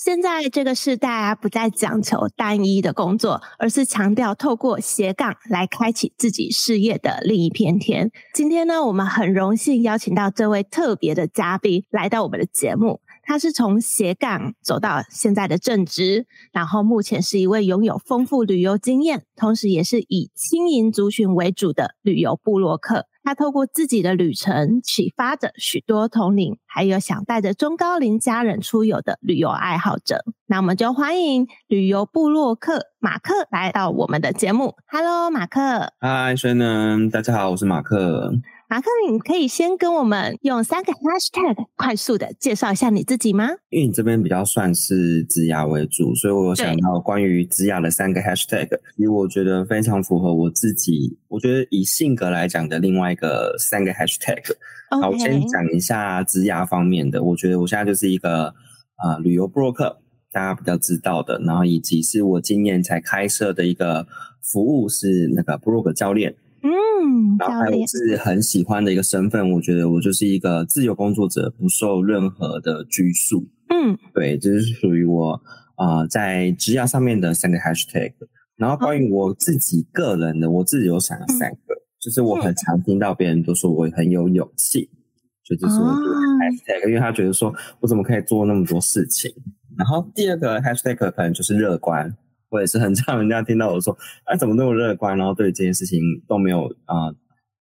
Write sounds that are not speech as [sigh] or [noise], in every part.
现在这个时代啊，不再讲求单一的工作，而是强调透过斜杠来开启自己事业的另一片天。今天呢，我们很荣幸邀请到这位特别的嘉宾来到我们的节目。他是从斜杠走到现在的正职，然后目前是一位拥有丰富旅游经验，同时也是以轻盈族群为主的旅游部落客。他透过自己的旅程，启发着许多同龄，还有想带着中高龄家人出游的旅游爱好者。那我们就欢迎旅游部落客马克来到我们的节目。Hello，马克。Hi，孙能，大家好，我是马克。马克，你可以先跟我们用三个 hashtag 快速的介绍一下你自己吗？因为你这边比较算是职涯为主，所以我有想到关于职涯的三个 hashtag，因为我觉得非常符合我自己，我觉得以性格来讲的另外一个三个 hashtag。好，我先讲一下职涯方面的，我觉得我现在就是一个啊、呃、旅游部落客，大家比较知道的，然后以及是我今年才开设的一个服务是那个部落格教练。嗯，然后还有我是很喜欢的一个身份，我觉得我就是一个自由工作者，不受任何的拘束。嗯，对，这、就是属于我啊、呃，在职涯上面的三个 hashtag。然后关于我自己个人的，哦、我自己有想了三个，嗯、就是我很常听到别人都说我很有勇气，就这是我的 hashtag，、哦、因为他觉得说我怎么可以做那么多事情。然后第二个 hashtag 可能就是乐观。我也是很常人家听到我说，哎，怎么那么乐观，然后对这件事情都没有啊、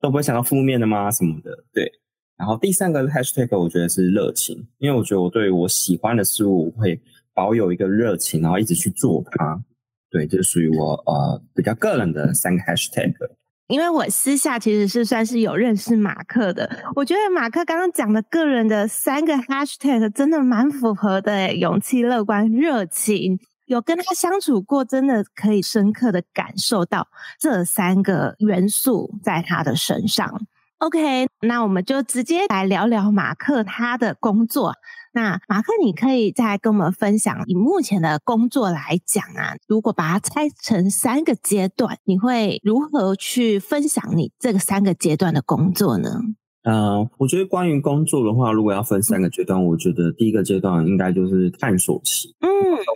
都不会想到负面的吗？什么的，对。然后第三个 hashtag 我觉得是热情，因为我觉得我对我喜欢的事物会保有一个热情，然后一直去做它。对，这、就是属于我呃比较个人的三个 hashtag。因为我私下其实是算是有认识马克的，我觉得马克刚刚讲的个人的三个 hashtag 真的蛮符合的，勇气、乐观、热情。有跟他相处过，真的可以深刻的感受到这三个元素在他的身上。OK，那我们就直接来聊聊马克他的工作。那马克，你可以再跟我们分享以目前的工作来讲啊，如果把它拆成三个阶段，你会如何去分享你这个三个阶段的工作呢？呃，我觉得关于工作的话，如果要分三个阶段，嗯、我觉得第一个阶段应该就是探索期。嗯，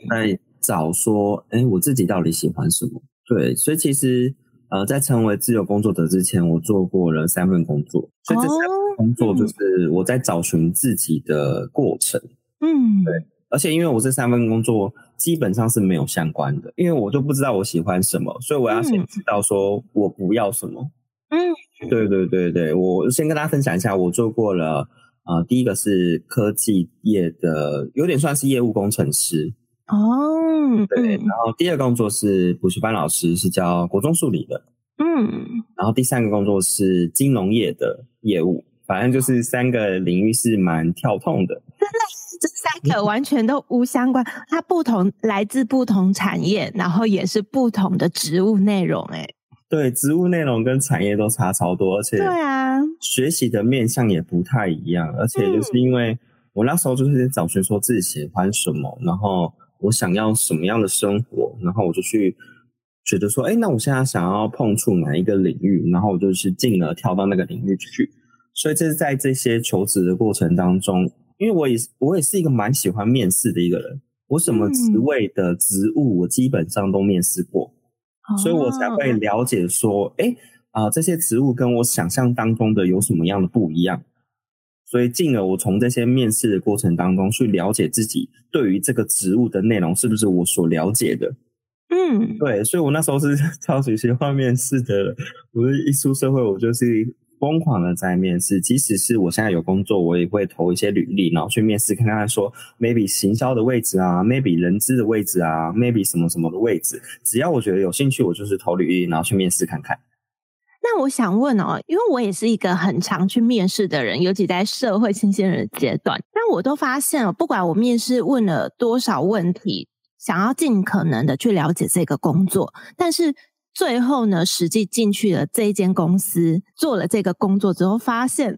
在找说，哎，我自己到底喜欢什么？对，所以其实，呃，在成为自由工作者之前，我做过了三份工作，所以这三份工作就是我在找寻自己的过程。嗯，对，而且因为我这三份工作基本上是没有相关的，因为我就不知道我喜欢什么，所以我要先知道说我不要什么。嗯，对对对对，我先跟大家分享一下，我做过了，呃，第一个是科技业的，有点算是业务工程师。哦，对，然后第二个工作是补习班老师，是教国中数理的。嗯，然后第三个工作是金融业的业务，反正就是三个领域是蛮跳痛的。真的，这三个完全都无相关，它不同，来自不同产业，然后也是不同的职务内容。哎，对，职务内容跟产业都差超多，而且对啊，学习的面向也不太一样，而且就是因为我那时候就是找寻说自己喜欢什么，然后。我想要什么样的生活，然后我就去觉得说，哎，那我现在想要碰触哪一个领域，然后我就去进而跳到那个领域去。所以这是在这些求职的过程当中，因为我也我也是一个蛮喜欢面试的一个人，我什么职位的职务我基本上都面试过，嗯、所以我才会了解说，哎啊、呃，这些职务跟我想象当中的有什么样的不一样。所以，进而我从这些面试的过程当中去了解自己对于这个职务的内容是不是我所了解的。嗯，对，所以我那时候是 [laughs] 超级喜欢面试的。我一出社会，我就是疯狂的在面试。即使是我现在有工作，我也会投一些履历，然后去面试，看看说 maybe 行销的位置啊，maybe 人资的位置啊，maybe 什么什么的位置。只要我觉得有兴趣，我就是投履历，然后去面试看看。那我想问哦，因为我也是一个很常去面试的人，尤其在社会新鲜人阶段，那我都发现哦，不管我面试问了多少问题，想要尽可能的去了解这个工作，但是最后呢，实际进去了这一间公司，做了这个工作之后，发现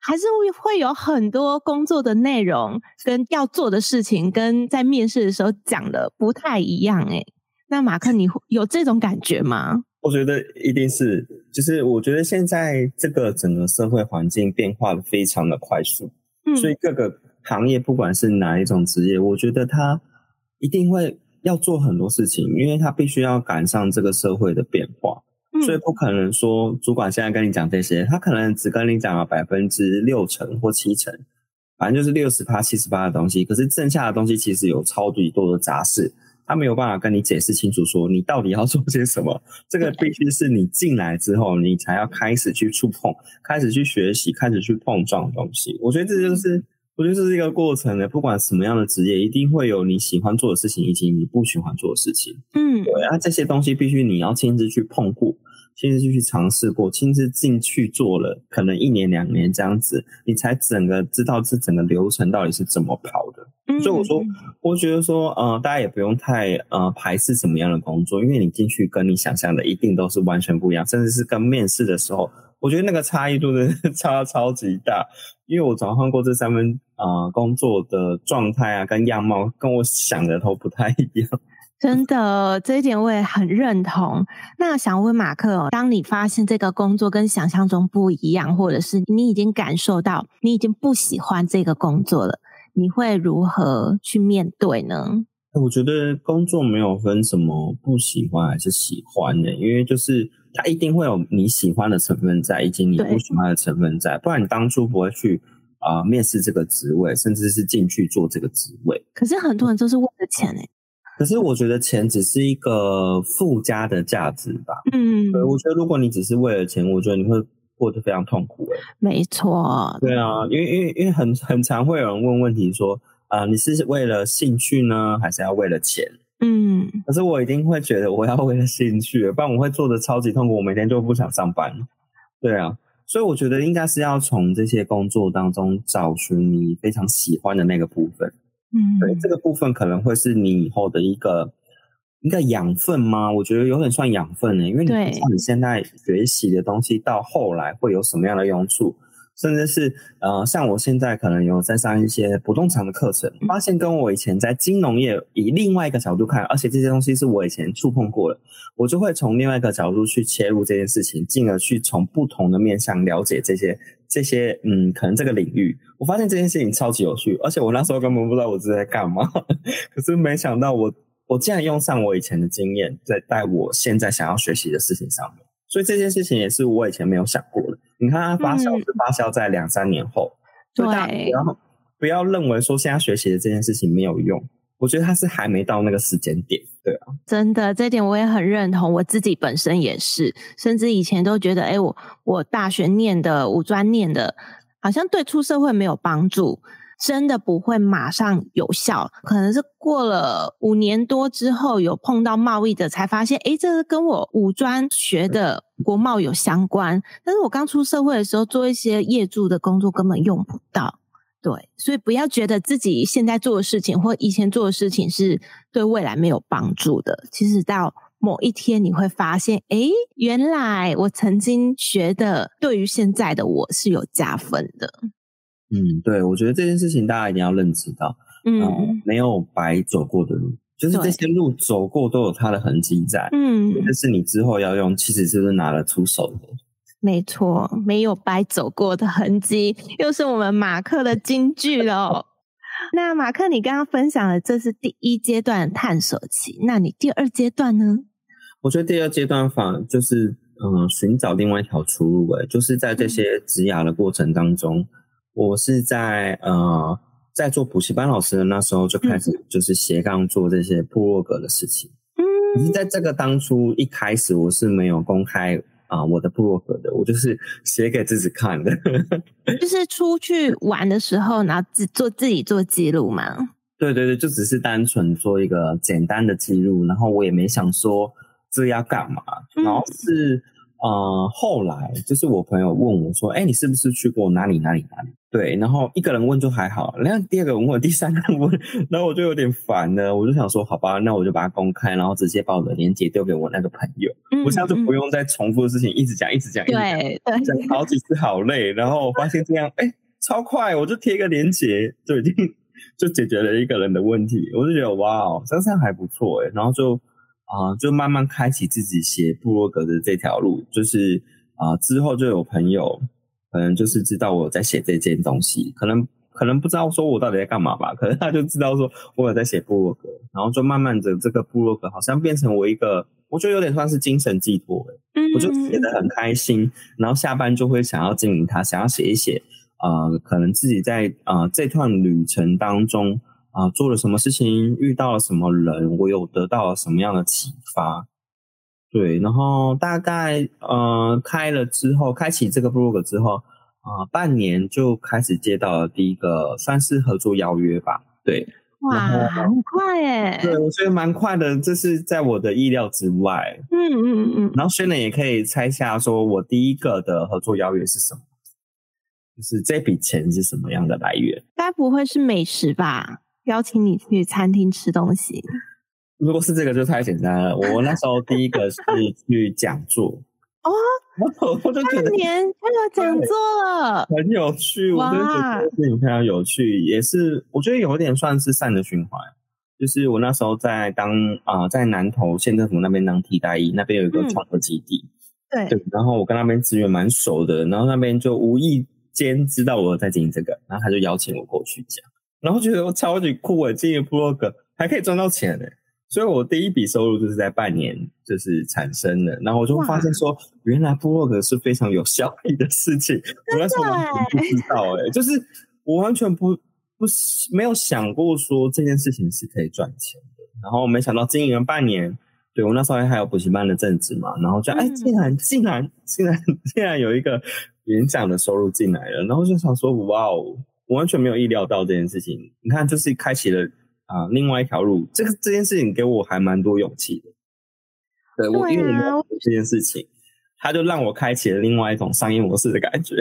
还是会有很多工作的内容跟要做的事情，跟在面试的时候讲的不太一样。诶，那马克，你有这种感觉吗？我觉得一定是，就是我觉得现在这个整个社会环境变化的非常的快速，嗯，所以各个行业不管是哪一种职业，我觉得他一定会要做很多事情，因为他必须要赶上这个社会的变化，所以不可能说主管现在跟你讲这些，他可能只跟你讲了百分之六成或七成，反正就是六十八、七十八的东西，可是剩下的东西其实有超级多的杂事。他没有办法跟你解释清楚，说你到底要 [laughs] 做些什么。这个必须是你进来之后，你才要开始去触碰，开始去学习，开始去碰撞的东西。我觉得这就是，我觉得这是一个过程的。不管什么样的职业，一定会有你喜欢做的事情，以及你不喜欢做的事情。嗯，对啊，这些东西必须你要亲自去碰过。亲自去尝试过，亲自进去做了，可能一年两年这样子，你才整个知道这整个流程到底是怎么跑的。嗯、所以我说，我觉得说，呃，大家也不用太呃排斥什么样的工作，因为你进去跟你想象的一定都是完全不一样，甚至是跟面试的时候，我觉得那个差异度的 [laughs] 差超级大。因为我转换过这三份呃工作的状态啊，跟样貌跟我想的都不太一样。真的，这一点我也很认同。那想问马克哦，当你发现这个工作跟想象中不一样，或者是你已经感受到你已经不喜欢这个工作了，你会如何去面对呢？我觉得工作没有分什么不喜欢还是喜欢的，因为就是它一定会有你喜欢的成分在，以及你不喜欢的成分在，不然你当初不会去啊、呃、面试这个职位，甚至是进去做这个职位。可是很多人都是为了钱诶。可是我觉得钱只是一个附加的价值吧。嗯，对，我觉得如果你只是为了钱，我觉得你会过得非常痛苦。哎，没错。对啊，因为因为因为很很常会有人问问题说，啊、呃，你是为了兴趣呢，还是要为了钱？嗯。可是我一定会觉得我要为了兴趣，不然我会做的超级痛苦，我每天就不想上班。对啊，所以我觉得应该是要从这些工作当中找寻你非常喜欢的那个部分。嗯，对，这个部分可能会是你以后的一个一个养分吗？我觉得有点算养分呢，因为你不知道你现在学习的东西到后来会有什么样的用处，甚至是呃，像我现在可能有在上一些不动产的课程，发现跟我以前在金融业以另外一个角度看，而且这些东西是我以前触碰过的，我就会从另外一个角度去切入这件事情，进而去从不同的面向了解这些。这些嗯，可能这个领域，我发现这件事情超级有趣，而且我那时候根本不知道我自己在干嘛，[laughs] 可是没想到我我竟然用上我以前的经验，在带我现在想要学习的事情上面，所以这件事情也是我以前没有想过的。你看，它发酵是发酵在两三年后，嗯、所以大家不要不要认为说现在学习的这件事情没有用。我觉得它是还没到那个时间点，真的，这点我也很认同。我自己本身也是，甚至以前都觉得，哎，我我大学念的、五专念的，好像对出社会没有帮助，真的不会马上有效。可能是过了五年多之后，有碰到贸易的，才发现，哎，这个跟我五专学的国贸有相关。但是我刚出社会的时候，做一些业助的工作，根本用不到。对，所以不要觉得自己现在做的事情或以前做的事情是对未来没有帮助的。其实到某一天你会发现，哎，原来我曾经学的对于现在的我是有加分的。嗯，对，我觉得这件事情大家一定要认知到，嗯，嗯，没有白走过的路，就是这些路走过都有它的痕迹在，嗯，但是你之后要用，其实就是拿得出手的？没错，没有白走过的痕迹，又是我们马克的金句喽。那马克，你刚刚分享的这是第一阶段探索期，那你第二阶段呢？我觉得第二阶段反而就是嗯，寻找另外一条出路。诶，就是在这些职涯的过程当中，嗯、我是在呃，在做补习班老师的那时候就开始就是斜杠做这些部落格的事情。嗯，可是在这个当初一开始，我是没有公开。啊，我的部落格的，我就是写给自己看的，[laughs] 就是出去玩的时候，然后自做自己做记录嘛。对对对，就只是单纯做一个简单的记录，然后我也没想说这要干嘛，嗯、然后是呃，后来就是我朋友问我说：“哎、欸，你是不是去过哪里哪里哪里？”对，然后一个人问就还好，然后第二个人问，第三个人问，然后我就有点烦了，我就想说：“好吧，那我就把它公开，然后直接把我的链接丢给我那个朋友，嗯、我这样就不用再重复的事情一直讲，一直讲，对对，讲好几次好累。然后我发现这样，哎、欸，超快，我就贴一个链接，就已经 [laughs] 就解决了一个人的问题。我就觉得哇哦，这样还不错哎，然后就啊、呃，就慢慢开启自己写部落格的这条路，就是。啊、呃，之后就有朋友，可能就是知道我在写这件东西，可能可能不知道说我到底在干嘛吧，可能他就知道说我有在写部落格，然后就慢慢的这个部落格好像变成我一个，我觉得有点算是精神寄托，嗯，我就写得很开心，然后下班就会想要经营它，想要写一写，呃，可能自己在啊、呃、这段旅程当中啊、呃、做了什么事情，遇到了什么人，我有得到了什么样的启发。对，然后大概呃开了之后，开启这个 blog 之后啊、呃，半年就开始接到了第一个算是合作邀约吧。对，哇，很快耶！对，我觉得蛮快的，这是在我的意料之外。嗯嗯嗯。然后 Shannon 也可以猜下，说我第一个的合作邀约是什么？就是这笔钱是什么样的来源？该不会是美食吧？邀请你去餐厅吃东西。如果是这个就太简单了。我那时候第一个是去讲座哦，我就觉得年就有讲座了，很有趣。我觉得事情非常有趣，也是我觉得有点算是善的循环。就是我那时候在当啊、呃，在南投县政府那边当替代役，那边有一个创客基地，嗯、对，然后我跟那边资源蛮熟的，然后那边就无意间知道我在经营这个，然后他就邀请我过去讲，然后觉得我超级酷诶，经营 blog 还可以赚到钱诶。所以，我第一笔收入就是在半年就是产生的，然后我就发现说，原来 blog 是非常有效益的事情。我那时候完全不知道、欸，哎，就是我完全不不没有想过说这件事情是可以赚钱的。然后没想到经营了半年，对，我那时候还有补习班的正职嘛，然后就哎，竟然竟然竟然竟然有一个演讲的收入进来了，然后就想说，哇哦，我完全没有意料到这件事情。你看，就是开启了。啊，另外一条路，这个这件事情给我还蛮多勇气的。对，我因为这件事情，他就让我开启了另外一种商业模式的感觉。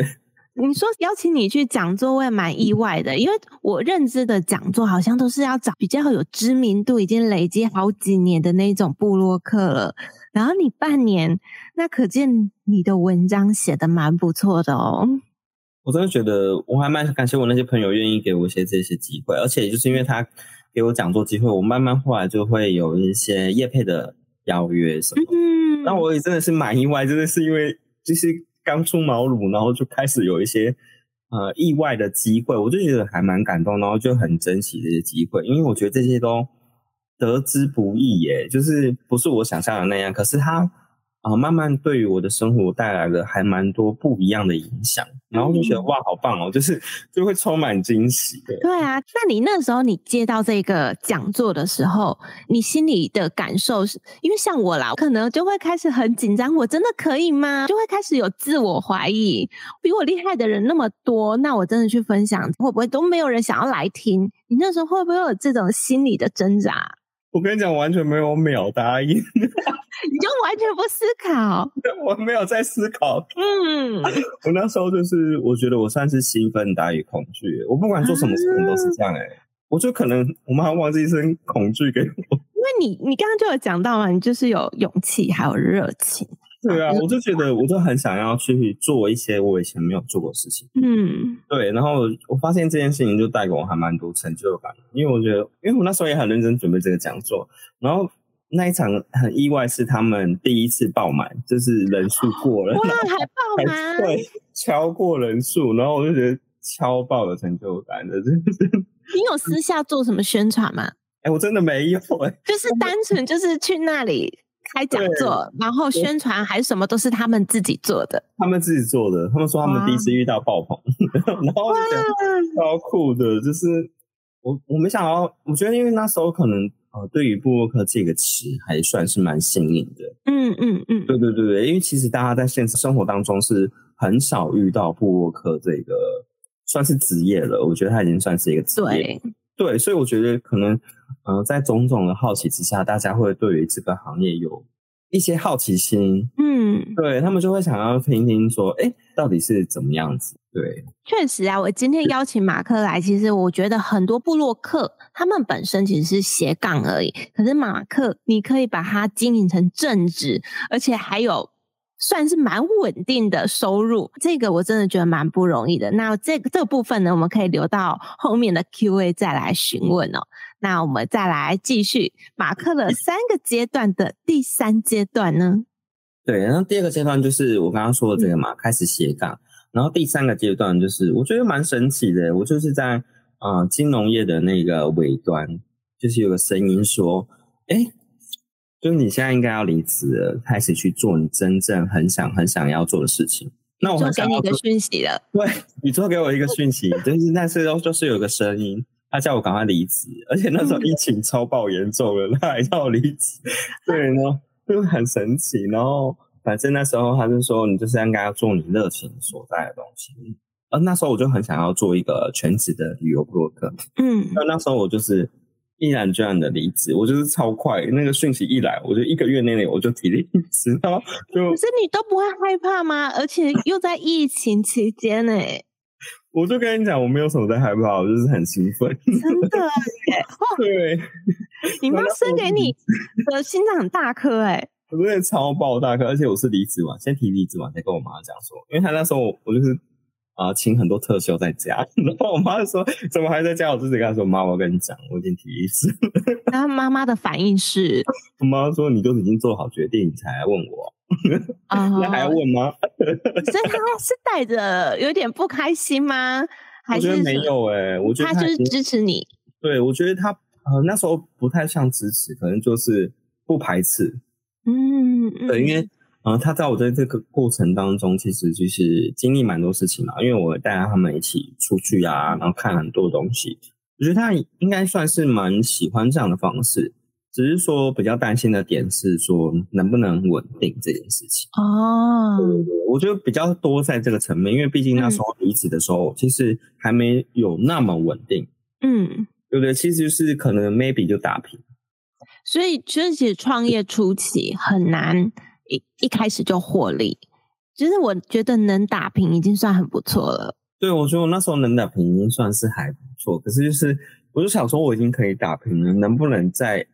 你说邀请你去讲座，我也蛮意外的，因为我认知的讲座好像都是要找比较有知名度、已经累积好几年的那种部落客了。然后你半年，那可见你的文章写的蛮不错的哦。我真的觉得我还蛮感谢我那些朋友愿意给我一些这些机会，而且就是因为他。给我讲座机会，我慢慢后来就会有一些业配的邀约什么，嗯，那我也真的是蛮意外，真的是因为就是刚出茅庐，然后就开始有一些呃意外的机会，我就觉得还蛮感动，然后就很珍惜这些机会，因为我觉得这些都得之不易耶，就是不是我想象的那样，可是它。啊，慢慢对于我的生活带来了还蛮多不一样的影响，然后就觉得、嗯、哇，好棒哦，就是就会充满惊喜。对，对啊，那你那时候你接到这个讲座的时候，你心里的感受是？因为像我啦，我可能就会开始很紧张，我真的可以吗？就会开始有自我怀疑，比我厉害的人那么多，那我真的去分享会不会都没有人想要来听？你那时候会不会有这种心理的挣扎？我跟你讲，完全没有秒答应，[laughs] 你就完全不思考。我没有在思考。嗯，我那时候就是，我觉得我算是兴奋大于恐惧。我不管做什么事情都是这样哎、欸。啊、我就可能我妈还忘记一声恐惧给我。因为你，你刚刚就有讲到嘛，你就是有勇气，还有热情。对啊，[laughs] 我就觉得，[laughs] 我就很想要去做一些我以前没有做过的事情。嗯，对。然后我发现这件事情就带给我还蛮多成就感，因为我觉得，因为我那时候也很认真准备这个讲座。然后那一场很意外，是他们第一次爆满，就是人数过了，哇，[laughs] 还爆满，对，超过人数。然后我就觉得超爆的成就感的，真的是。你有私下做什么宣传吗？哎、欸，我真的没有、欸，就是单纯就是去那里。开讲座，然后宣传还是什么，都是他们自己做的。他们自己做的，他们说他们第一次遇到爆棚，[laughs] 然后就觉得超酷的。就是我我没想到，我觉得因为那时候可能呃，对于布洛克这个词还算是蛮新颖的。嗯嗯嗯，对对对对，因为其实大家在现实生活当中是很少遇到布洛克这个算是职业了。我觉得他已经算是一个职业。对对，所以我觉得可能。呃，在种种的好奇之下，大家会对于这个行业有一些好奇心，嗯，对，他们就会想要听听说，哎，到底是怎么样子？对，确实啊，我今天邀请马克来，其实我觉得很多部落客他们本身其实是斜杠而已，可是马克你可以把它经营成正职，而且还有算是蛮稳定的收入，这个我真的觉得蛮不容易的。那这个这个部分呢，我们可以留到后面的 Q&A 再来询问哦。那我们再来继续马克的三个阶段的第三阶段呢？对，然后第二个阶段就是我刚刚说的这个嘛，嗯、开始斜杠。然后第三个阶段就是我觉得蛮神奇的，我就是在啊、呃、金融业的那个尾端，就是有个声音说，哎，就是你现在应该要离职了，开始去做你真正很想很想要做的事情。那我就给你一个讯息了，对，宇宙给我一个讯息，就是那时候就是有个声音。他叫我赶快离职，而且那时候疫情超爆严重了，他还叫我离职，对呢，就很神奇。然后反正那时候他就说，你就是应该要做你热情所在的东西。而那时候我就很想要做一个全职的旅游部落客，嗯，那那时候我就是毅然决然的离职，我就是超快，那个讯息一来，我就一个月内内我就提离职，然后就可是你都不会害怕吗？而且又在疫情期间呢。我就跟你讲，我没有什么在害怕，我就是很兴奋。真的耶！[laughs] 对，你妈生给你的心脏很大颗哎，我真的超爆大颗，而且我是离职嘛，先提离职嘛，再跟我妈讲说，因为她那时候我就是啊、呃，请很多特休在家，[laughs] 然后我妈就说怎么还在家？我就直接跟她说妈，我跟你讲，我已经提离职。[laughs] 然后妈妈的反应是，我妈说你都已经做好决定，你才来问我。啊，那还要问吗？[laughs] 所以他是带着有点不开心吗？还是没有哎、欸，我觉得他就是支持你。对，我觉得他呃那时候不太像支持，可能就是不排斥。嗯，对，因为呃他在我在这个过程当中，其实就是经历蛮多事情嘛。因为我带他们一起出去啊，然后看很多东西，我觉得他应该算是蛮喜欢这样的方式。只是说比较担心的点是说能不能稳定这件事情哦，对对对，我觉得比较多在这个层面，因为毕竟那时候离职的时候，其实还没有那么稳定，嗯，对不对？其实就是可能 maybe 就打平，所以其实创业初期很难一一开始就获利，其实我觉得能打平已经算很不错了。对，我觉得我那时候能打平已经算是还不错，可是就是我就想说我已经可以打平了，能不能再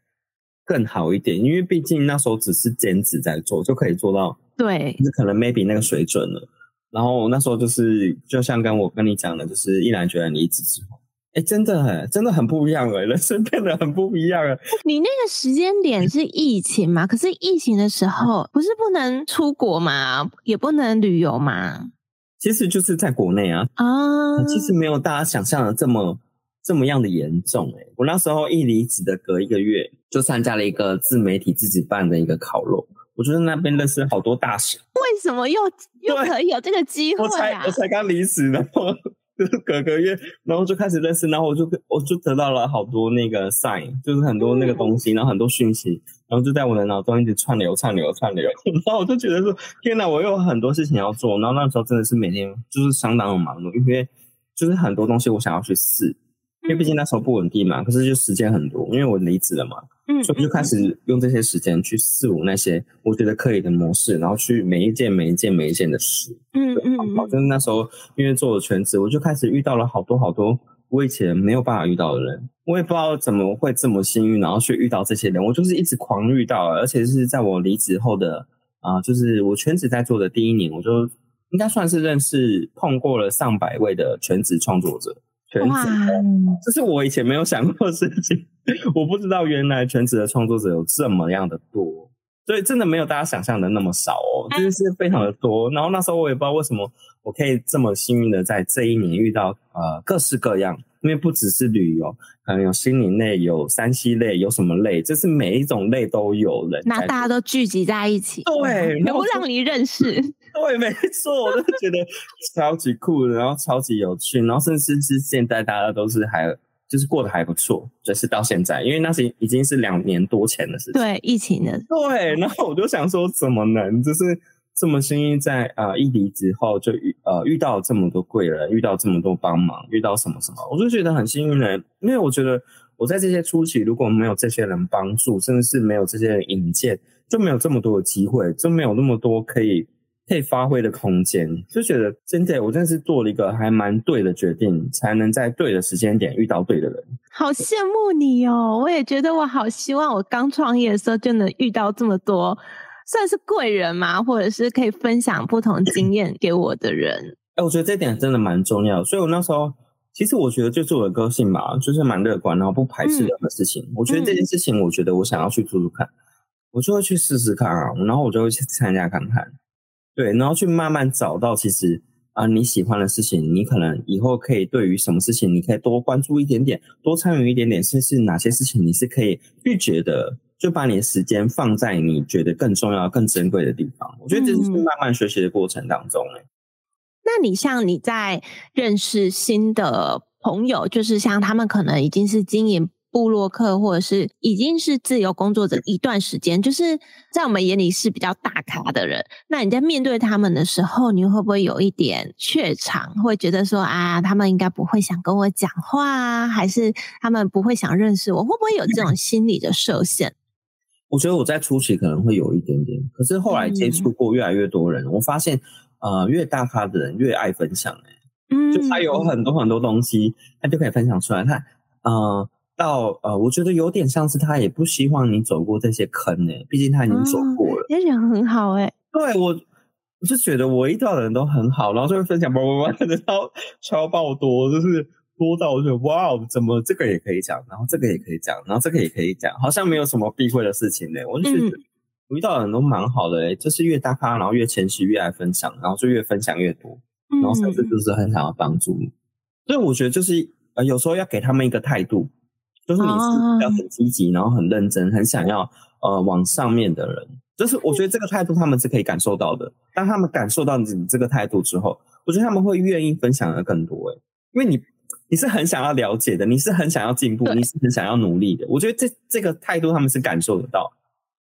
更好一点，因为毕竟那时候只是兼职在做，就可以做到对，就是可能 maybe 那个水准了。然后那时候就是，就像跟我跟你讲的，就是毅然决然离职之后，哎，真的很，真的很不一样了，人生变得很不一样了。你那个时间点是疫情嘛？可是疫情的时候不是不能出国嘛，也不能旅游嘛？其实就是在国内啊啊，其实没有大家想象的这么。这么样的严重诶、欸、我那时候一离职的隔一个月，就参加了一个自媒体自己办的一个烤肉，我觉得那边认识好多大神。为什么又又可以有这个机会啊？我才我才刚离职，然后就是隔个月，然后就开始认识，然后我就我就得到了好多那个 sign，就是很多那个东西，然后很多讯息，然后就在我的脑中一直串流串流串流，[laughs] 然后我就觉得说，天哪，我有很多事情要做，然后那时候真的是每天就是相当的忙碌，因为就是很多东西我想要去试。因为毕竟那时候不稳定嘛，可是就时间很多，因为我离职了嘛，嗯，所以就开始用这些时间去试我那些我觉得可以的模式，然后去每一件每一件每一件的试，嗯嗯，好，就是那时候因为做了全职，我就开始遇到了好多好多我以前没有办法遇到的人，我也不知道怎么会这么幸运，然后去遇到这些人，我就是一直狂遇到，而且是在我离职后的啊、呃，就是我全职在做的第一年，我就应该算是认识碰过了上百位的全职创作者。全职，这是我以前没有想过的事情。我不知道原来全职的创作者有这么样的多，所以真的没有大家想象的那么少哦，就是非常的多。然后那时候我也不知道为什么我可以这么幸运的在这一年遇到呃各式各样，因为不只是旅游，可能有心灵类，有山西类，有什么类，就是每一种类都有人。那大家都聚集在一起，对，能让你认识。[laughs] 对，没错，我就觉得超级酷，然后超级有趣，然后甚至是现在大家都是还就是过得还不错，就是到现在，因为那是已经是两年多前的事情。对，疫情的。对，然后我就想说，怎么能就是这么幸运，在呃一离职后就遇呃遇到这么多贵人，遇到这么多帮忙，遇到什么什么，我就觉得很幸运的，因为我觉得。我在这些初期如果没有这些人帮助，甚至是没有这些人引荐，就没有这么多的机会，就没有那么多可以可以发挥的空间，就觉得真的，我真的是做了一个还蛮对的决定，才能在对的时间点遇到对的人。好羡慕你哦！我也觉得我好希望我刚创业的时候就能遇到这么多，算是贵人嘛，或者是可以分享不同经验给我的人。[laughs] 哎、欸，我觉得这点真的蛮重要，所以我那时候其实我觉得就是我的个性吧，就是蛮乐观，然后不排斥任何事情。嗯、我觉得这件事情，我觉得我想要去做做看，嗯、我就会去试试看啊，然后我就会去参加看看。对，然后去慢慢找到，其实啊、呃，你喜欢的事情，你可能以后可以对于什么事情，你可以多关注一点点，多参与一点点，甚至哪些事情你是可以拒绝的，就把你的时间放在你觉得更重要、更珍贵的地方。我觉得这是慢慢学习的过程当中。哎、嗯，那你像你在认识新的朋友，就是像他们可能已经是经营。部落客或者是已经是自由工作者一段时间，就是在我们眼里是比较大咖的人。那你在面对他们的时候，你会不会有一点怯场，会觉得说啊，他们应该不会想跟我讲话啊，还是他们不会想认识我？会不会有这种心理的设限？我觉得我在初期可能会有一点点，可是后来接触过越来越多人，嗯、我发现呃，越大咖的人越爱分享、欸，嗯，就他有很多很多东西，他就可以分享出来。他呃。到呃，我觉得有点像是他也不希望你走过这些坑呢、欸，毕竟他已经走过了。也、哦、人很好哎、欸、对我，我就觉得我遇到的人都很好，然后就会分享，叭叭叭，[laughs] 超超爆多，就是多到我觉得哇，怎么这个也可以讲，然后这个也可以讲，然后这个也可以讲，好像没有什么避讳的事情呢、欸。我就觉得我遇到的人都蛮好的哎、欸、就是越大咖，然后越谦虚，越爱分享，然后就越分享越多，然后甚至就是很想要帮助你。所以我觉得就是呃，有时候要给他们一个态度。就是你是要很积极，然后很认真，很想要呃往上面的人，就是我觉得这个态度他们是可以感受到的。当他们感受到你这个态度之后，我觉得他们会愿意分享的更多哎，因为你你是很想要了解的，你是很想要进步，你是很想要努力的。我觉得这这个态度他们是感受得到。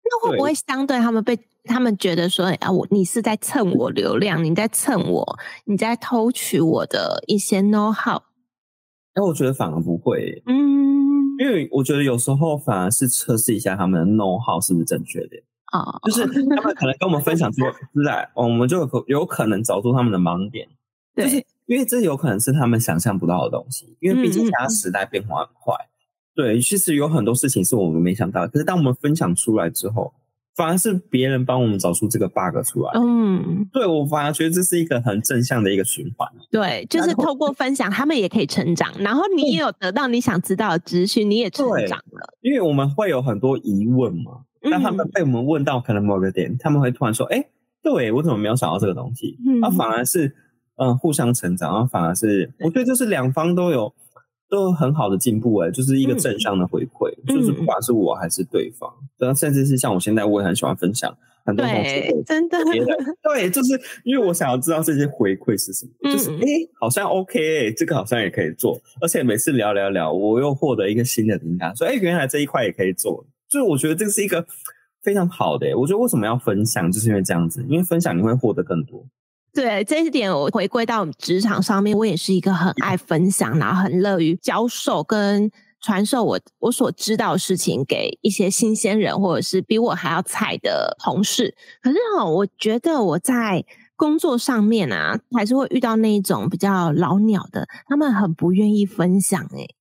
那会不会相对他们被他们觉得说啊，我你是在蹭我流量，你在蹭我，你在偷取我的一些 know how？哎，我觉得反而不会，嗯。因为我觉得有时候反而是测试一下他们的 know how 是不是正确的啊，oh. 就是 [laughs] 他们可能跟我们分享出来，我们就有有可能找出他们的盲点，对，就是因为这有可能是他们想象不到的东西，因为毕竟现在时代变化很快，嗯嗯对，其实有很多事情是我们没想到的，可是当我们分享出来之后。反而是别人帮我们找出这个 bug 出来，嗯，对，我反而觉得这是一个很正向的一个循环。对，就是透过分享，他们也可以成长，然后你也有得到你想知道的资讯，你也成长了。因为我们会有很多疑问嘛，当他们被我们问到可能某个点，他们会突然说：“哎，对，我怎么没有想到这个东西？”嗯，反而是嗯互相成长，然后反而是我觉得就是两方都有。都很好的进步诶，就是一个正向的回馈，嗯、就是不管是我还是对方，嗯、甚至是像我现在，我也很喜欢分享很多东西，真的，[laughs] 对，就是因为我想要知道这些回馈是什么，嗯、就是哎，好像 OK，这个好像也可以做，而且每次聊聊聊，我又获得一个新的灵感，说哎，原来这一块也可以做，就是我觉得这是一个非常好的，我觉得为什么要分享，就是因为这样子，因为分享你会获得更多。对，这一点，我回归到我们职场上面，我也是一个很爱分享，然后很乐于教授跟传授我我所知道的事情给一些新鲜人，或者是比我还要菜的同事。可是哈，我觉得我在工作上面啊，还是会遇到那一种比较老鸟的，他们很不愿意分享。诶，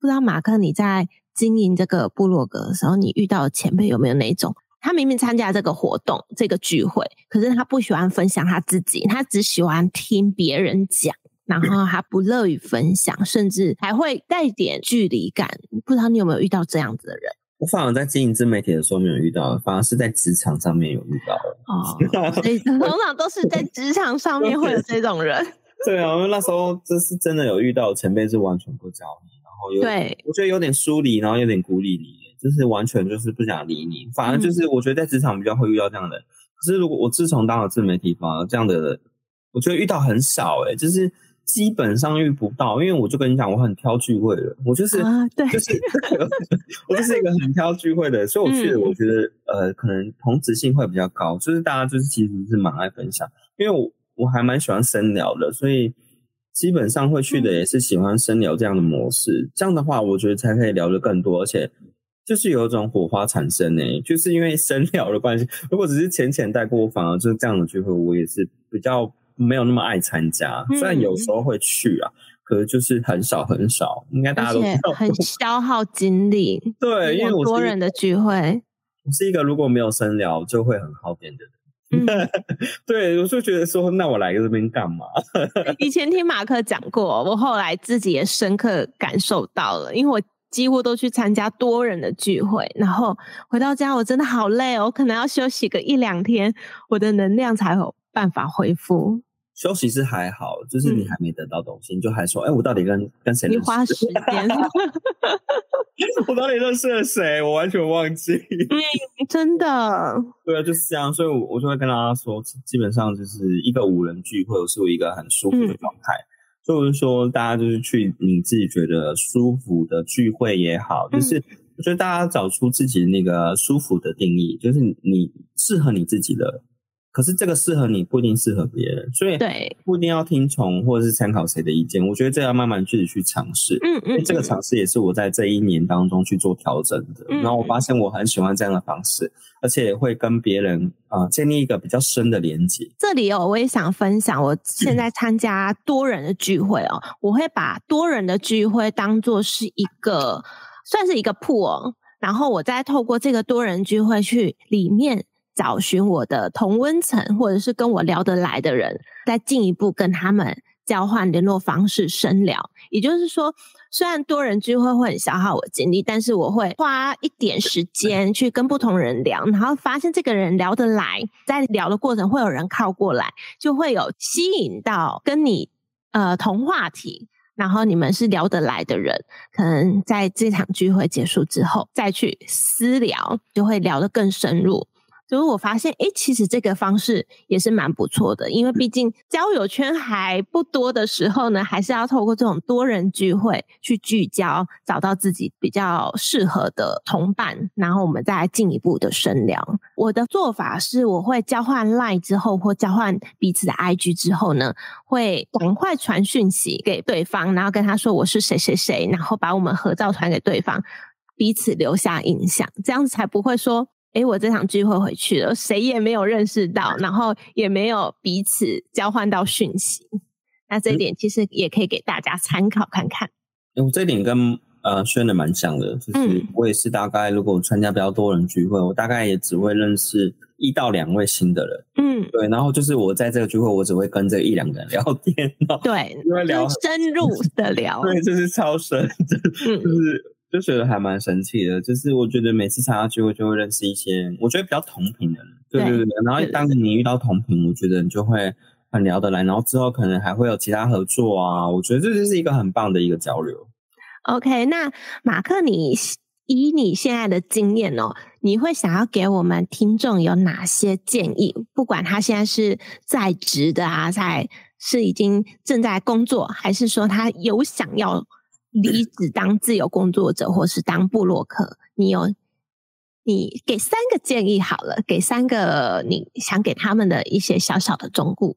不知道马克你在经营这个部落格的时候，你遇到前辈有没有那种？他明明参加这个活动、这个聚会，可是他不喜欢分享他自己，他只喜欢听别人讲，然后他不乐于分享，甚至还会带点距离感。不知道你有没有遇到这样子的人？我反而在经营自媒体的时候没有遇到，反而是在职场上面有遇到。哦，所以 [laughs] 通常都是在职场上面会有这种人。[laughs] 对啊，因为那时候这是真的有遇到前辈是完全不教你，然后有对我觉得有点疏离，然后有点孤立你。就是完全就是不想理你，反而就是我觉得在职场比较会遇到这样的人。嗯、可是如果我自从当了自媒体，反而这样的人，我觉得遇到很少诶、欸、就是基本上遇不到。因为我就跟你讲，我很挑聚会的，我就是、啊、对，就是 [laughs] 我就是一个很挑聚会的，所以我去，我觉得、嗯、呃，可能同质性会比较高，就是大家就是其实是蛮爱分享，因为我我还蛮喜欢深聊的，所以。基本上会去的也是喜欢深聊这样的模式。嗯、这样的话，我觉得才可以聊得更多，而且就是有一种火花产生呢、欸。就是因为深聊的关系，如果只是浅浅带过，反而就是这样的聚会，我也是比较没有那么爱参加。虽然有时候会去啊。可是就是很少很少，应该大家都知道很消耗精力。对，因为我多人的聚会，我是一个如果没有深聊就会很耗电的人。嗯、[laughs] 对，我就觉得说，那我来这边干嘛？以前听马克讲过，我后来自己也深刻感受到了，因为我几乎都去参加多人的聚会，然后回到家我真的好累哦，我可能要休息个一两天，我的能量才有办法恢复。休息是还好，就是你还没得到东西，嗯、你就还说，哎、欸，我到底跟跟谁？你花时间，我到底认识了谁？我完全忘记。嗯，真的。对啊，就是这样，所以我我就会跟大家说，基本上就是一个五人聚会，是我一个很舒服的状态。嗯、就说，大家就是去你自己觉得舒服的聚会也好，就是我觉得大家找出自己那个舒服的定义，就是你适合你自己的。可是这个适合你，不一定适合别人，所以对，不一定要听从或者是参考谁的意见。我觉得这要慢慢自己去尝试。嗯嗯，这个尝试也是我在这一年当中去做调整的。嗯、然后我发现我很喜欢这样的方式，而且会跟别人啊、呃、建立一个比较深的连接。这里哦，我也想分享，我现在参加多人的聚会哦，嗯、我会把多人的聚会当做是一个算是一个 pool，然后我再透过这个多人聚会去里面。找寻我的同温层，或者是跟我聊得来的人，再进一步跟他们交换联络方式，深聊。也就是说，虽然多人聚会会很消耗我精力，但是我会花一点时间去跟不同人聊，然后发现这个人聊得来，在聊的过程会有人靠过来，就会有吸引到跟你呃同话题，然后你们是聊得来的人，可能在这场聚会结束之后再去私聊，就会聊得更深入。所以我发现，诶，其实这个方式也是蛮不错的，因为毕竟交友圈还不多的时候呢，还是要透过这种多人聚会去聚焦，找到自己比较适合的同伴，然后我们再来进一步的深聊。我的做法是，我会交换 LINE 之后，或交换彼此的 IG 之后呢，会赶快传讯息给对方，然后跟他说我是谁谁谁，然后把我们合照传给对方，彼此留下印象，这样子才不会说。哎，我这场聚会回去了，谁也没有认识到，然后也没有彼此交换到讯息。那这一点其实也可以给大家参考看看。嗯、我这一点跟呃轩的蛮像的，就是我也是大概如果参加比较多人聚会，我大概也只会认识一到两位新的人。嗯，对。然后就是我在这个聚会，我只会跟这一两个人聊天。对，因为聊深入的聊，[laughs] 对，就是超深，[laughs] 嗯、就是。就觉得还蛮神奇的，就是我觉得每次参加聚会就会认识一些我觉得比较同频的人，对对对。对然后当你遇到同频，我觉得你就会很聊得来，然后之后可能还会有其他合作啊。我觉得这就是一个很棒的一个交流。OK，那马克，你以你现在的经验哦，你会想要给我们听众有哪些建议？不管他现在是在职的啊，在是已经正在工作，还是说他有想要。离职当自由工作者，或是当部落客，你有你给三个建议好了，给三个你想给他们的一些小小的忠告。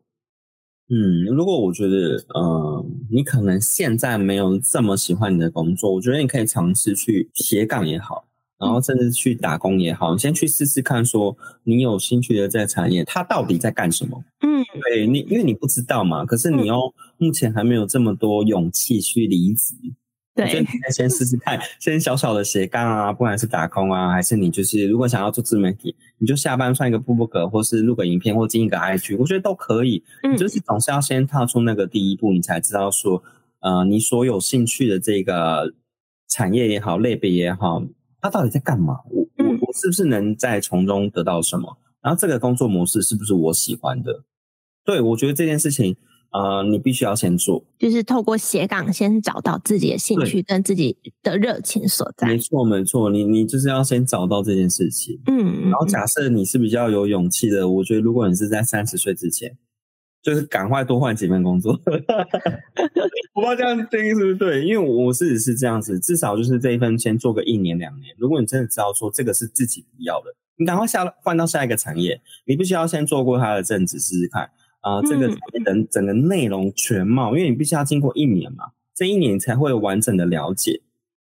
嗯，如果我觉得，嗯、呃，你可能现在没有这么喜欢你的工作，我觉得你可以尝试去斜杠也好，然后甚至去打工也好，你先去试试看，说你有兴趣的这个产业，它到底在干什么？嗯，对你，因为你不知道嘛，可是你又目前还没有这么多勇气去离职。对，先试试看，先小小的斜杠啊，不管是打工啊，还是你就是如果想要做自媒体，你就下班算一个部落格，或是录个影片，或进一个 IG，我觉得都可以。嗯，你就是总是要先踏出那个第一步，你才知道说，呃，你所有兴趣的这个产业也好，类别也好，它到底在干嘛？我我我是不是能在从中得到什么？然后这个工作模式是不是我喜欢的？对，我觉得这件事情。呃，你必须要先做，就是透过斜杠先找到自己的兴趣跟自己的热情所在。没错，没错，你你就是要先找到这件事情。嗯，然后假设你是比较有勇气的，我觉得如果你是在三十岁之前，就是赶快多换几份工作。[laughs] 我不知道这样定义是不是对，因为我我自己是这样子，至少就是这一份先做个一年两年。如果你真的知道说这个是自己不要的，你赶快下换到下一个产业，你必须要先做过他的正职试试看。啊、呃，这个产业的整个内容全貌，因为你必须要经过一年嘛，这一年你才会完整的了解。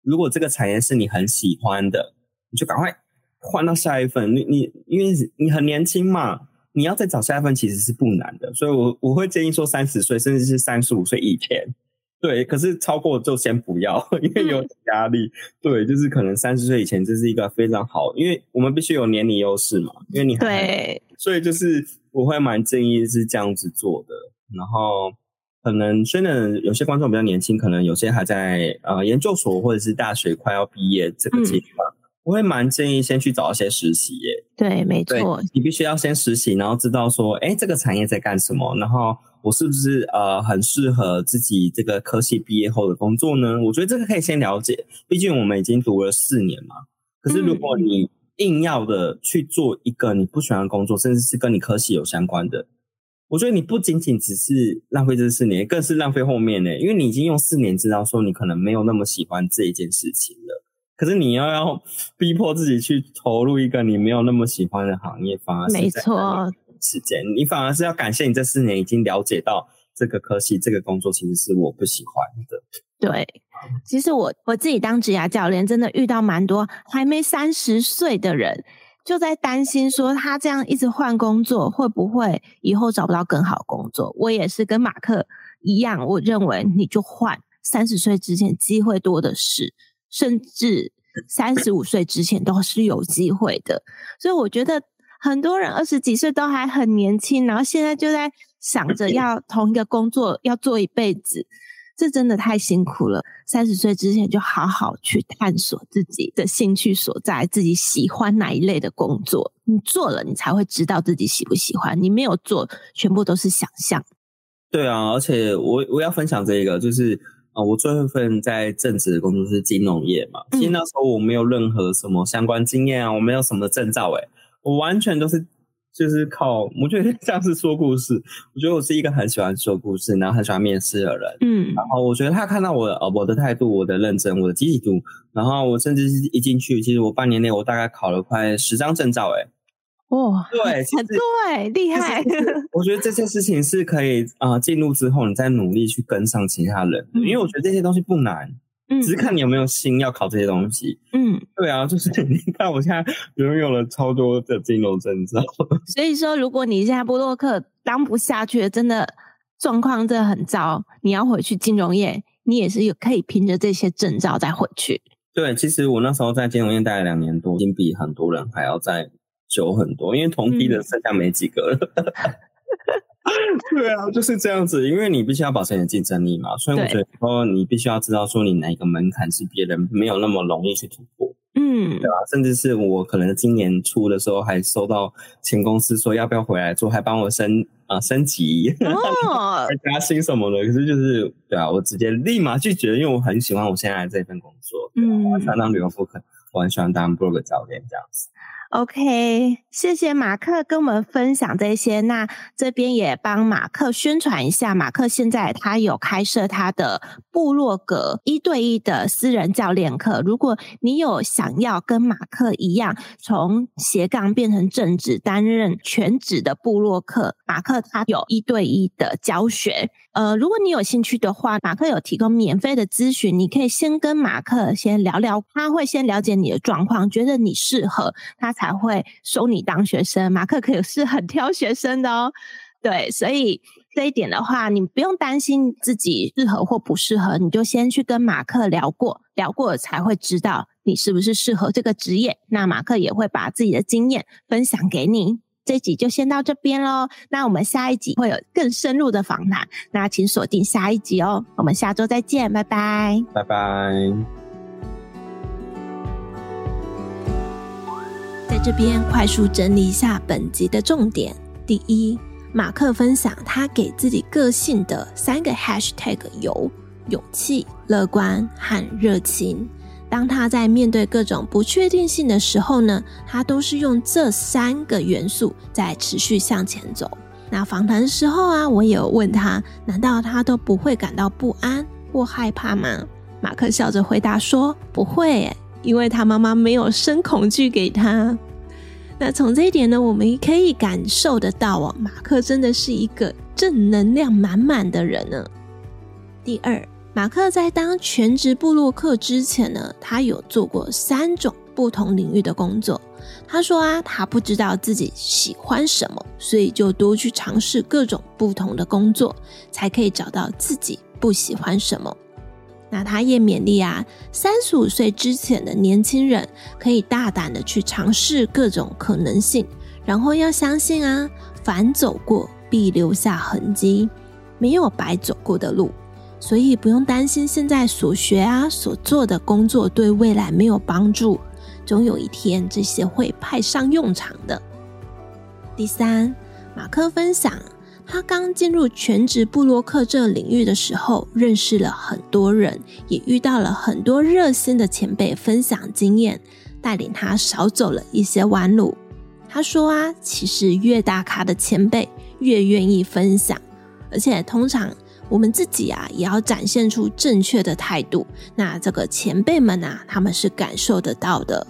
如果这个产业是你很喜欢的，你就赶快换到下一份。你你因为你很年轻嘛，你要再找下一份其实是不难的。所以我我会建议说三十岁甚至是三十五岁以前。对，可是超过就先不要，[laughs] 因为有压力。嗯、对，就是可能三十岁以前这是一个非常好，因为我们必须有年龄优势嘛，因为你还对，所以就是我会蛮建议是这样子做的。然后可能虽然有些观众比较年轻，可能有些还在呃研究所或者是大学快要毕业这个阶段，嗯、我会蛮建议先去找一些实习耶。对，没错，你必须要先实习，然后知道说，哎，这个产业在干什么，然后。我是不是呃很适合自己这个科系毕业后的工作呢？我觉得这个可以先了解，毕竟我们已经读了四年嘛。可是如果你硬要的去做一个你不喜欢的工作，甚至是跟你科系有相关的，我觉得你不仅仅只是浪费这四年，更是浪费后面呢。因为你已经用四年知道说你可能没有那么喜欢这一件事情了。可是你要要逼迫自己去投入一个你没有那么喜欢的行业，反而是没错。时间，你反而是要感谢你这四年已经了解到这个科系、这个工作其实是我不喜欢的。对，其实我我自己当职涯教练，真的遇到蛮多还没三十岁的人，就在担心说他这样一直换工作，会不会以后找不到更好工作？我也是跟马克一样，我认为你就换，三十岁之前机会多的是，甚至三十五岁之前都是有机会的。所以我觉得。很多人二十几岁都还很年轻，然后现在就在想着要同一个工作要做一辈子，这真的太辛苦了。三十岁之前就好好去探索自己的兴趣所在，自己喜欢哪一类的工作，你做了你才会知道自己喜不喜欢。你没有做，全部都是想象。对啊，而且我我要分享这个，就是啊，我最后一份在正职的工作是金融业嘛。其实那时候我没有任何什么相关经验啊，我没有什么证照诶。我完全都是就是靠，我觉得像是说故事。我觉得我是一个很喜欢说故事，然后很喜欢面试的人。嗯，然后我觉得他看到我呃我的态度、我的认真、我的积极度，然后我甚至是一进去，其实我半年内我大概考了快十张证照，哎，哇，对，[laughs] 很多哎，厉害。[laughs] 我觉得这些事情是可以啊，呃，进入之后你再努力去跟上其他人，嗯，因为我觉得这些东西不难。只是看你有没有心要考这些东西。嗯，对啊，就是 [laughs] 你看我现在拥有了超多的金融证照。[laughs] 所以说，如果你现在布洛克当不下去了，真的状况真的很糟，你要回去金融业，你也是有可以凭着这些证照再回去。对，其实我那时候在金融业待了两年多，已经比很多人还要再久很多，因为同批的剩下没几个了。嗯 [laughs] [laughs] 对啊，就是这样子，因为你必须要保持你的竞争力嘛，所以我觉得说你必须要知道说你哪一个门槛是别人没有那么容易去突破，嗯，对吧？甚至是我可能今年初的时候还收到前公司说要不要回来做，还帮我升啊、呃、升级，哦，还 [laughs] 加薪什么的，可是就是对啊，我直接立马拒绝，因为我很喜欢我现在这份工作，嗯，我很喜欢当旅游顾客，我很喜欢当 blog 教练这样子。OK，谢谢马克跟我们分享这些。那这边也帮马克宣传一下，马克现在他有开设他的部落格一对一的私人教练课。如果你有想要跟马克一样从斜杠变成正职，担任全职的部落客，马克他有一对一的教学。呃，如果你有兴趣的话，马克有提供免费的咨询，你可以先跟马克先聊聊，他会先了解你的状况，觉得你适合他。才会收你当学生，马克可以是很挑学生的哦。对，所以这一点的话，你不用担心自己适合或不适合，你就先去跟马克聊过，聊过才会知道你是不是适合这个职业。那马克也会把自己的经验分享给你。这集就先到这边喽，那我们下一集会有更深入的访谈，那请锁定下一集哦。我们下周再见，拜拜，拜拜。这边快速整理一下本集的重点：第一，马克分享他给自己个性的三个 hashtag 有勇气、乐观和热情。当他在面对各种不确定性的时候呢，他都是用这三个元素在持续向前走。那访谈的时候啊，我也有问他，难道他都不会感到不安或害怕吗？马克笑着回答说：“不会，因为他妈妈没有生恐惧给他。”那从这一点呢，我们可以感受得到哦，马克真的是一个正能量满满的人呢。第二，马克在当全职部落客之前呢，他有做过三种不同领域的工作。他说啊，他不知道自己喜欢什么，所以就多去尝试各种不同的工作，才可以找到自己不喜欢什么。那他也勉励啊，三十五岁之前的年轻人可以大胆的去尝试各种可能性，然后要相信啊，凡走过必留下痕迹，没有白走过的路，所以不用担心现在所学啊所做的工作对未来没有帮助，总有一天这些会派上用场的。第三，马克分享。他刚进入全职部落客这个领域的时候，认识了很多人，也遇到了很多热心的前辈分享经验，带领他少走了一些弯路。他说啊，其实越大咖的前辈越愿意分享，而且通常我们自己啊也要展现出正确的态度。那这个前辈们啊，他们是感受得到的。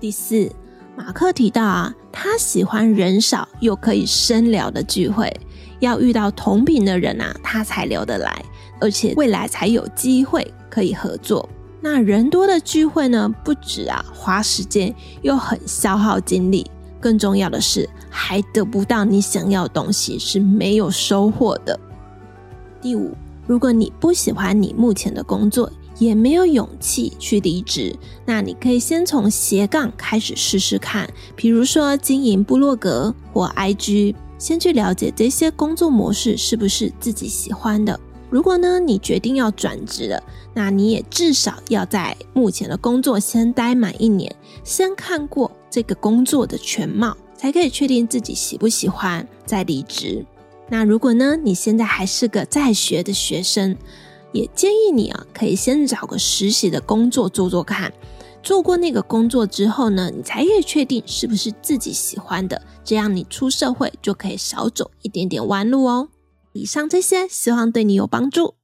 第四。马克提到啊，他喜欢人少又可以深聊的聚会，要遇到同频的人啊，他才聊得来，而且未来才有机会可以合作。那人多的聚会呢，不止啊花时间，又很消耗精力，更重要的是还得不到你想要的东西，是没有收获的。第五，如果你不喜欢你目前的工作，也没有勇气去离职，那你可以先从斜杠开始试试看，比如说经营部落格或 IG，先去了解这些工作模式是不是自己喜欢的。如果呢，你决定要转职了，那你也至少要在目前的工作先待满一年，先看过这个工作的全貌，才可以确定自己喜不喜欢再离职。那如果呢，你现在还是个在学的学生，也建议你啊，可以先找个实习的工作做做看。做过那个工作之后呢，你才可以确定是不是自己喜欢的。这样你出社会就可以少走一点点弯路哦。以上这些，希望对你有帮助。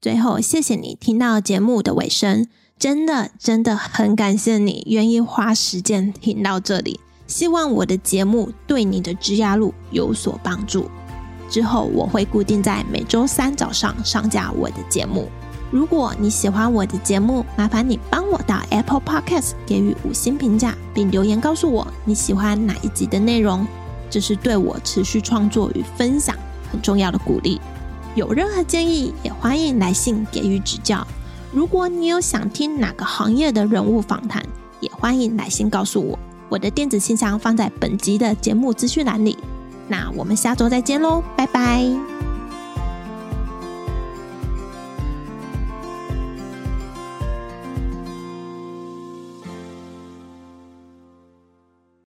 最后，谢谢你听到节目的尾声，真的真的很感谢你愿意花时间听到这里。希望我的节目对你的职涯路有所帮助。之后我会固定在每周三早上上架我的节目。如果你喜欢我的节目，麻烦你帮我到 Apple Podcast 给予五星评价，并留言告诉我你喜欢哪一集的内容，这是对我持续创作与分享很重要的鼓励。有任何建议，也欢迎来信给予指教。如果你有想听哪个行业的人物访谈，也欢迎来信告诉我。我的电子信箱放在本集的节目资讯栏里。那我们下周再见喽，拜拜。